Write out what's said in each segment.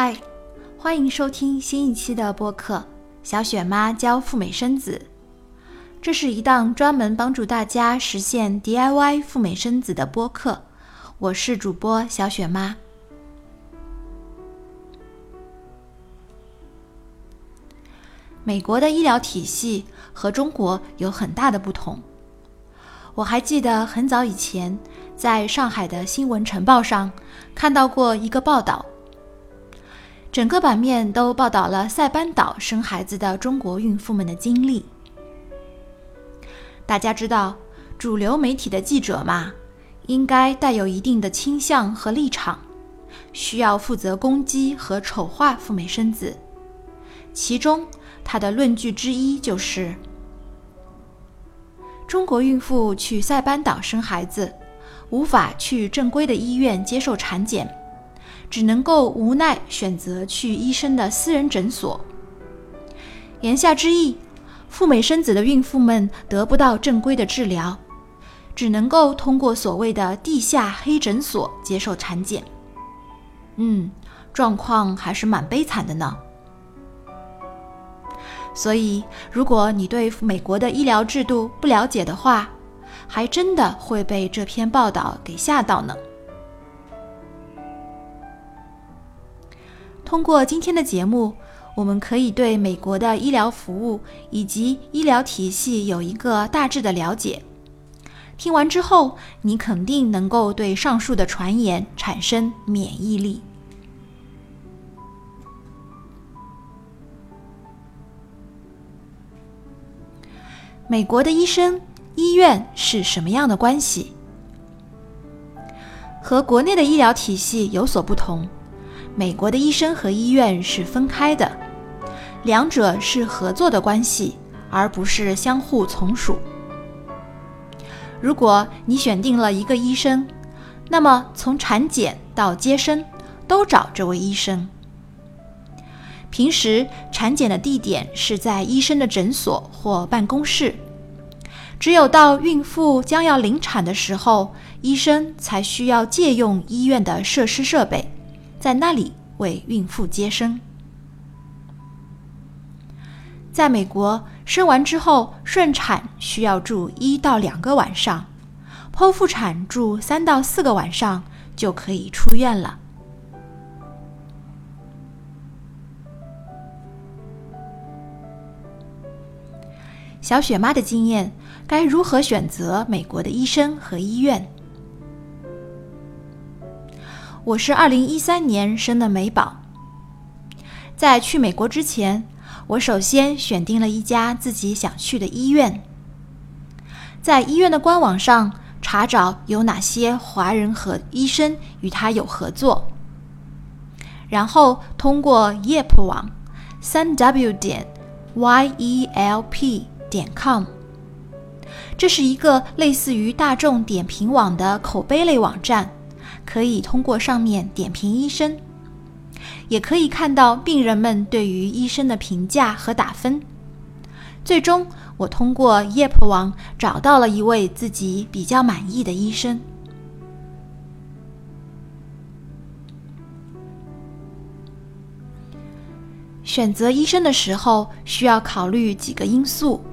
嗨，欢迎收听新一期的播客《小雪妈教赴美生子》。这是一档专门帮助大家实现 DIY 赴美生子的播客。我是主播小雪妈。美国的医疗体系和中国有很大的不同。我还记得很早以前，在上海的新闻晨报上看到过一个报道。整个版面都报道了塞班岛生孩子的中国孕妇们的经历。大家知道，主流媒体的记者嘛，应该带有一定的倾向和立场，需要负责攻击和丑化赴美生子。其中，他的论据之一就是：中国孕妇去塞班岛生孩子，无法去正规的医院接受产检。只能够无奈选择去医生的私人诊所。言下之意，赴美生子的孕妇们得不到正规的治疗，只能够通过所谓的地下黑诊所接受产检。嗯，状况还是蛮悲惨的呢。所以，如果你对美国的医疗制度不了解的话，还真的会被这篇报道给吓到呢。通过今天的节目，我们可以对美国的医疗服务以及医疗体系有一个大致的了解。听完之后，你肯定能够对上述的传言产生免疫力。美国的医生、医院是什么样的关系？和国内的医疗体系有所不同。美国的医生和医院是分开的，两者是合作的关系，而不是相互从属。如果你选定了一个医生，那么从产检到接生都找这位医生。平时产检的地点是在医生的诊所或办公室，只有到孕妇将要临产的时候，医生才需要借用医院的设施设备。在那里为孕妇接生。在美国，生完之后顺产需要住一到两个晚上，剖腹产住三到四个晚上就可以出院了。小雪妈的经验，该如何选择美国的医生和医院？我是二零一三年生的美宝。在去美国之前，我首先选定了一家自己想去的医院，在医院的官网上查找有哪些华人和医生与他有合作，然后通过 Yelp 网，三 w 点 y e l p 点 com，这是一个类似于大众点评网的口碑类网站。可以通过上面点评医生，也可以看到病人们对于医生的评价和打分。最终，我通过 Yep 网找到了一位自己比较满意的医生。选择医生的时候需要考虑几个因素。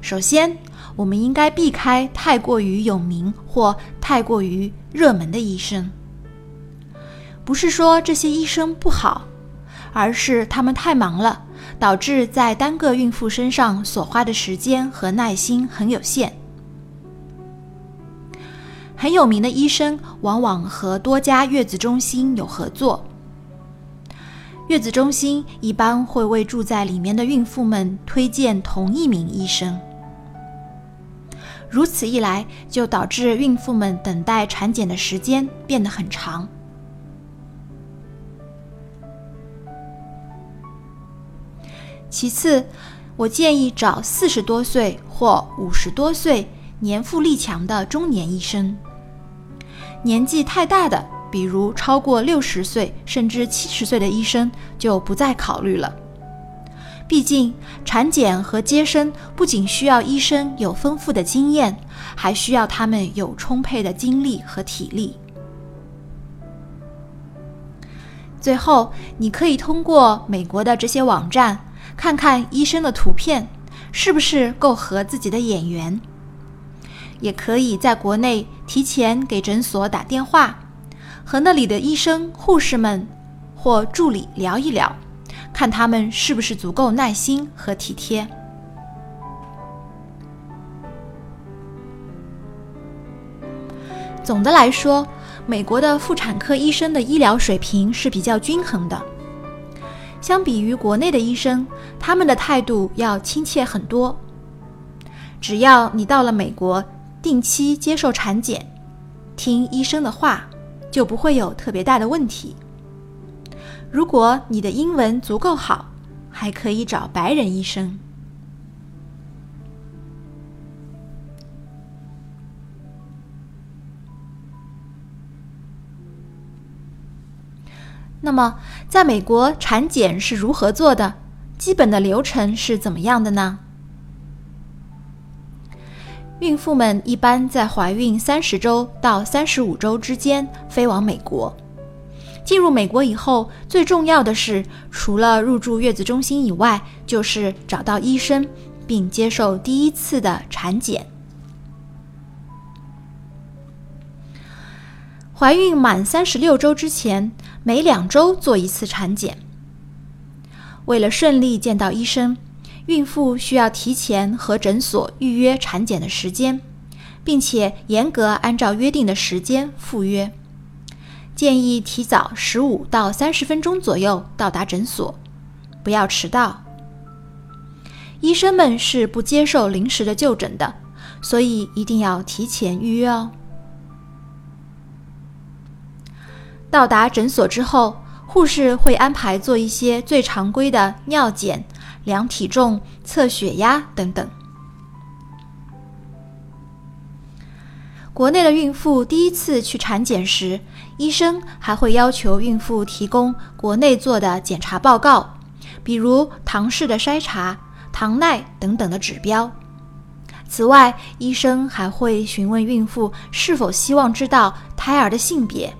首先，我们应该避开太过于有名或太过于热门的医生。不是说这些医生不好，而是他们太忙了，导致在单个孕妇身上所花的时间和耐心很有限。很有名的医生往往和多家月子中心有合作，月子中心一般会为住在里面的孕妇们推荐同一名医生。如此一来，就导致孕妇们等待产检的时间变得很长。其次，我建议找四十多岁或五十多岁、年富力强的中年医生。年纪太大的，比如超过六十岁甚至七十岁的医生，就不再考虑了。毕竟，产检和接生不仅需要医生有丰富的经验，还需要他们有充沛的精力和体力。最后，你可以通过美国的这些网站看看医生的图片是不是够合自己的眼缘，也可以在国内提前给诊所打电话，和那里的医生、护士们或助理聊一聊，看他们是不是足够耐心和体贴。总的来说。美国的妇产科医生的医疗水平是比较均衡的，相比于国内的医生，他们的态度要亲切很多。只要你到了美国，定期接受产检，听医生的话，就不会有特别大的问题。如果你的英文足够好，还可以找白人医生。那么，在美国产检是如何做的？基本的流程是怎么样的呢？孕妇们一般在怀孕三十周到三十五周之间飞往美国。进入美国以后，最重要的是，除了入住月子中心以外，就是找到医生，并接受第一次的产检。怀孕满三十六周之前。每两周做一次产检。为了顺利见到医生，孕妇需要提前和诊所预约产检的时间，并且严格按照约定的时间赴约。建议提早十五到三十分钟左右到达诊所，不要迟到。医生们是不接受临时的就诊的，所以一定要提前预约哦。到达诊所之后，护士会安排做一些最常规的尿检、量体重、测血压等等。国内的孕妇第一次去产检时，医生还会要求孕妇提供国内做的检查报告，比如唐氏的筛查、糖耐等等的指标。此外，医生还会询问孕妇是否希望知道胎儿的性别。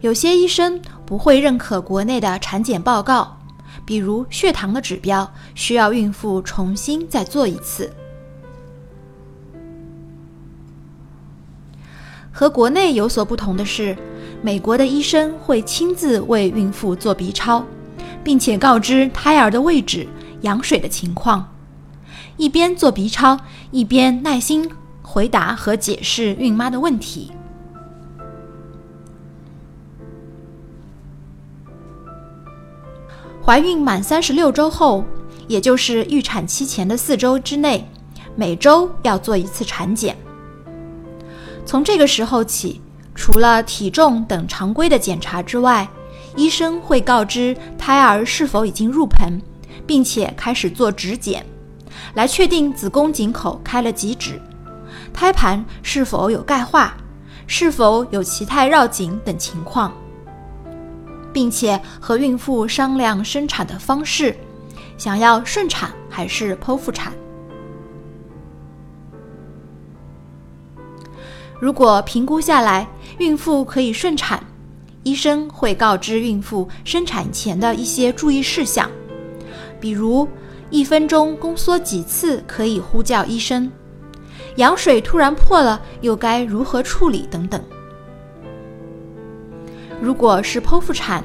有些医生不会认可国内的产检报告，比如血糖的指标，需要孕妇重新再做一次。和国内有所不同的是，美国的医生会亲自为孕妇做 B 超，并且告知胎儿的位置、羊水的情况，一边做 B 超，一边耐心回答和解释孕妈的问题。怀孕满三十六周后，也就是预产期前的四周之内，每周要做一次产检。从这个时候起，除了体重等常规的检查之外，医生会告知胎儿是否已经入盆，并且开始做指检，来确定子宫颈口开了几指，胎盘是否有钙化，是否有脐带绕颈等情况。并且和孕妇商量生产的方式，想要顺产还是剖腹产。如果评估下来，孕妇可以顺产，医生会告知孕妇生产前的一些注意事项，比如一分钟宫缩几次可以呼叫医生，羊水突然破了又该如何处理等等。如果是剖腹产，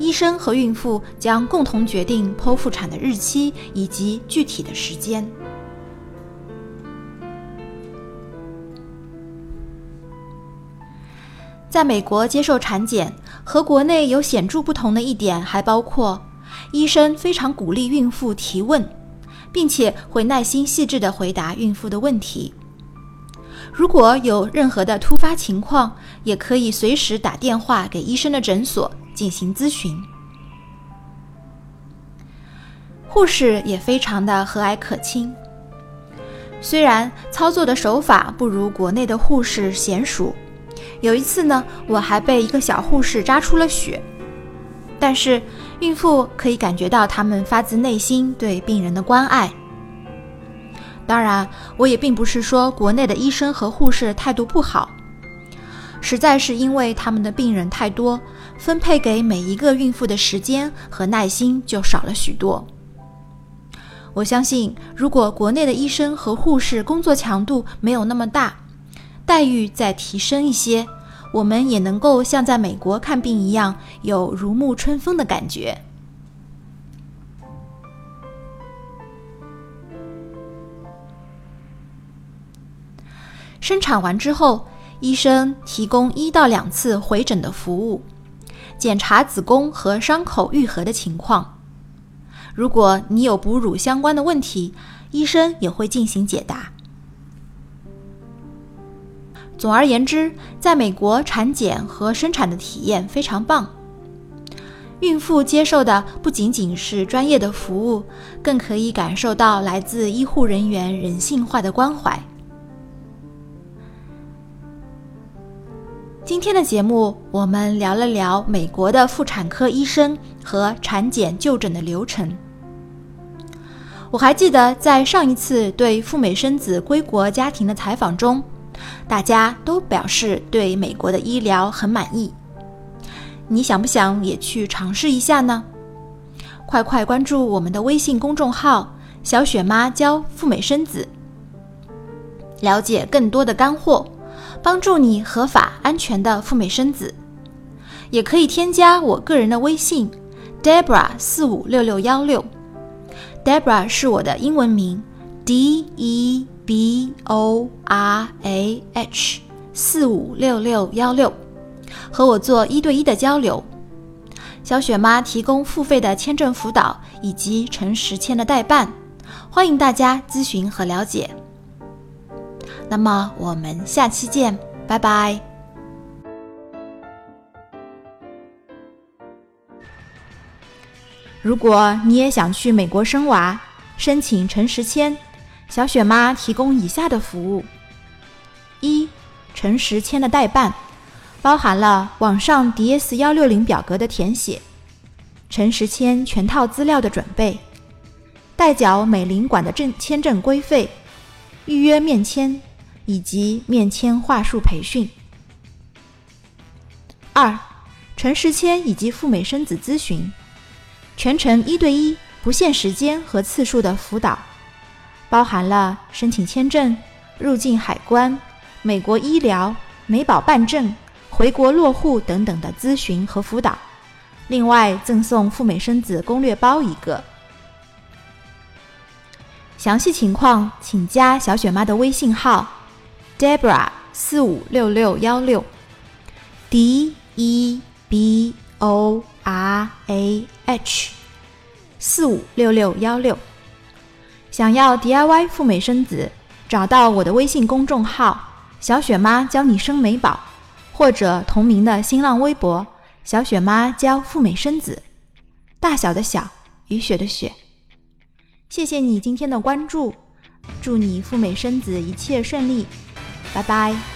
医生和孕妇将共同决定剖腹产的日期以及具体的时间。在美国接受产检和国内有显著不同的一点，还包括医生非常鼓励孕妇提问，并且会耐心细致的回答孕妇的问题。如果有任何的突发情况，也可以随时打电话给医生的诊所进行咨询。护士也非常的和蔼可亲，虽然操作的手法不如国内的护士娴熟，有一次呢，我还被一个小护士扎出了血，但是孕妇可以感觉到他们发自内心对病人的关爱。当然，我也并不是说国内的医生和护士态度不好。实在是因为他们的病人太多，分配给每一个孕妇的时间和耐心就少了许多。我相信，如果国内的医生和护士工作强度没有那么大，待遇再提升一些，我们也能够像在美国看病一样，有如沐春风的感觉。生产完之后，医生提供一到两次回诊的服务，检查子宫和伤口愈合的情况。如果你有哺乳相关的问题，医生也会进行解答。总而言之，在美国产检和生产的体验非常棒。孕妇接受的不仅仅是专业的服务，更可以感受到来自医护人员人性化的关怀。今天的节目，我们聊了聊美国的妇产科医生和产检就诊的流程。我还记得在上一次对赴美生子归国家庭的采访中，大家都表示对美国的医疗很满意。你想不想也去尝试一下呢？快快关注我们的微信公众号“小雪妈教赴美生子”，了解更多的干货，帮助你合法安全的赴美生子。也可以添加我个人的微信：Debra 四五六六幺六。Debra 是我的英文名，D E B O R A H 四五六六幺六，和我做一对一的交流。小雪妈提供付费的签证辅导以及陈实签的代办，欢迎大家咨询和了解。那么我们下期见，拜拜。如果你也想去美国生娃，申请陈实签，小雪妈提供以下的服务：一、陈实签的代办，包含了网上 DS 幺六零表格的填写、陈实签全套资料的准备、代缴美领馆的证签证规费、预约面签以及面签话术培训；二、陈实签以及赴美生子咨询。全程一对一、不限时间和次数的辅导，包含了申请签证、入境海关、美国医疗、美保办证、回国落户等等的咨询和辅导。另外赠送赴美生子攻略包一个。详细情况请加小雪妈的微信号：Debra 四五六六幺六，D E B O R A。h 四五六六幺六，想要 DIY 赴美生子，找到我的微信公众号“小雪妈教你生美宝”，或者同名的新浪微博“小雪妈教赴美生子”，大小的小，雨雪的雪。谢谢你今天的关注，祝你赴美生子一切顺利，拜拜。